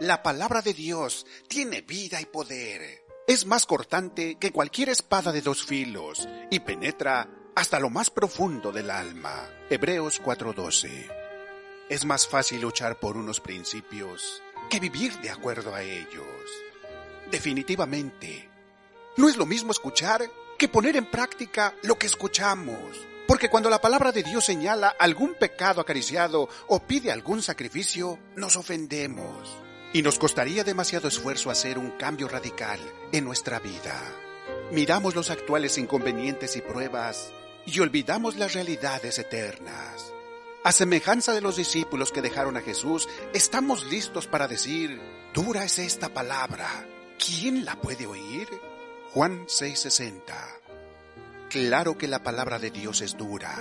La palabra de Dios tiene vida y poder. Es más cortante que cualquier espada de dos filos y penetra hasta lo más profundo del alma. Hebreos 4:12. Es más fácil luchar por unos principios que vivir de acuerdo a ellos. Definitivamente, no es lo mismo escuchar que poner en práctica lo que escuchamos. Porque cuando la palabra de Dios señala algún pecado acariciado o pide algún sacrificio, nos ofendemos. Y nos costaría demasiado esfuerzo hacer un cambio radical en nuestra vida. Miramos los actuales inconvenientes y pruebas y olvidamos las realidades eternas. A semejanza de los discípulos que dejaron a Jesús, estamos listos para decir, dura es esta palabra, ¿quién la puede oír? Juan 6:60 Claro que la palabra de Dios es dura,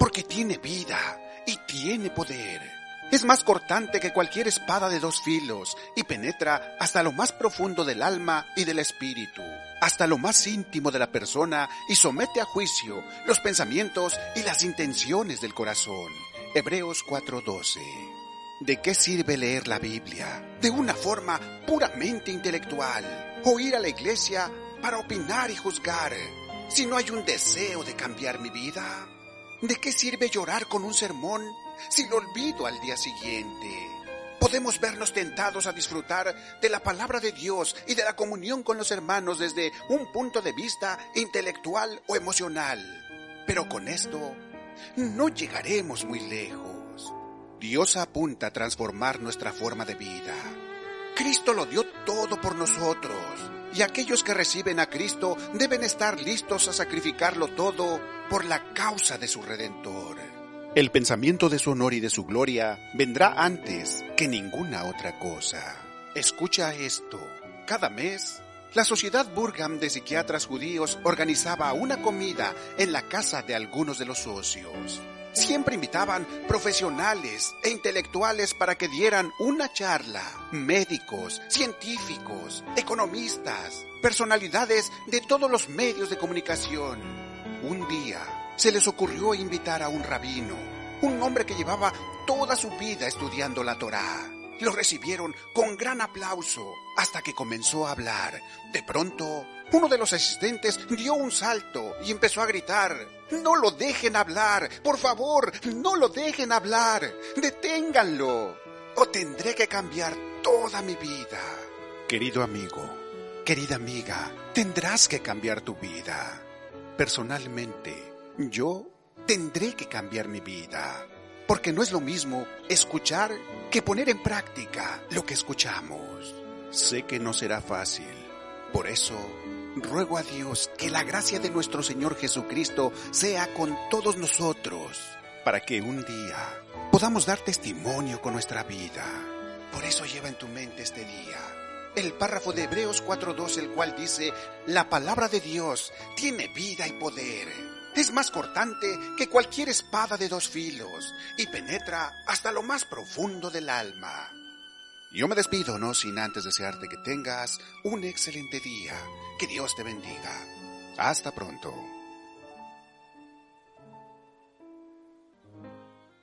porque tiene vida y tiene poder. Es más cortante que cualquier espada de dos filos y penetra hasta lo más profundo del alma y del espíritu, hasta lo más íntimo de la persona y somete a juicio los pensamientos y las intenciones del corazón. Hebreos 4:12. ¿De qué sirve leer la Biblia de una forma puramente intelectual o ir a la iglesia para opinar y juzgar si no hay un deseo de cambiar mi vida? ¿De qué sirve llorar con un sermón si lo olvido al día siguiente? Podemos vernos tentados a disfrutar de la palabra de Dios y de la comunión con los hermanos desde un punto de vista intelectual o emocional. Pero con esto no llegaremos muy lejos. Dios apunta a transformar nuestra forma de vida. Cristo lo dio todo por nosotros y aquellos que reciben a Cristo deben estar listos a sacrificarlo todo por la causa de su Redentor. El pensamiento de su honor y de su gloria vendrá antes que ninguna otra cosa. Escucha esto. Cada mes, la Sociedad Burgham de Psiquiatras Judíos organizaba una comida en la casa de algunos de los socios. Siempre invitaban profesionales e intelectuales para que dieran una charla. Médicos, científicos, economistas, personalidades de todos los medios de comunicación. Un día se les ocurrió invitar a un rabino, un hombre que llevaba toda su vida estudiando la Torá. Lo recibieron con gran aplauso hasta que comenzó a hablar. De pronto, uno de los asistentes dio un salto y empezó a gritar, No lo dejen hablar, por favor, no lo dejen hablar, deténganlo, o tendré que cambiar toda mi vida. Querido amigo, querida amiga, tendrás que cambiar tu vida. Personalmente, yo tendré que cambiar mi vida, porque no es lo mismo escuchar que poner en práctica lo que escuchamos. Sé que no será fácil, por eso ruego a Dios que la gracia de nuestro Señor Jesucristo sea con todos nosotros, para que un día podamos dar testimonio con nuestra vida. Por eso lleva en tu mente este día el párrafo de Hebreos 4.2, el cual dice, la palabra de Dios tiene vida y poder. Es más cortante que cualquier espada de dos filos y penetra hasta lo más profundo del alma. Yo me despido, no sin antes desearte que tengas un excelente día. Que Dios te bendiga. Hasta pronto.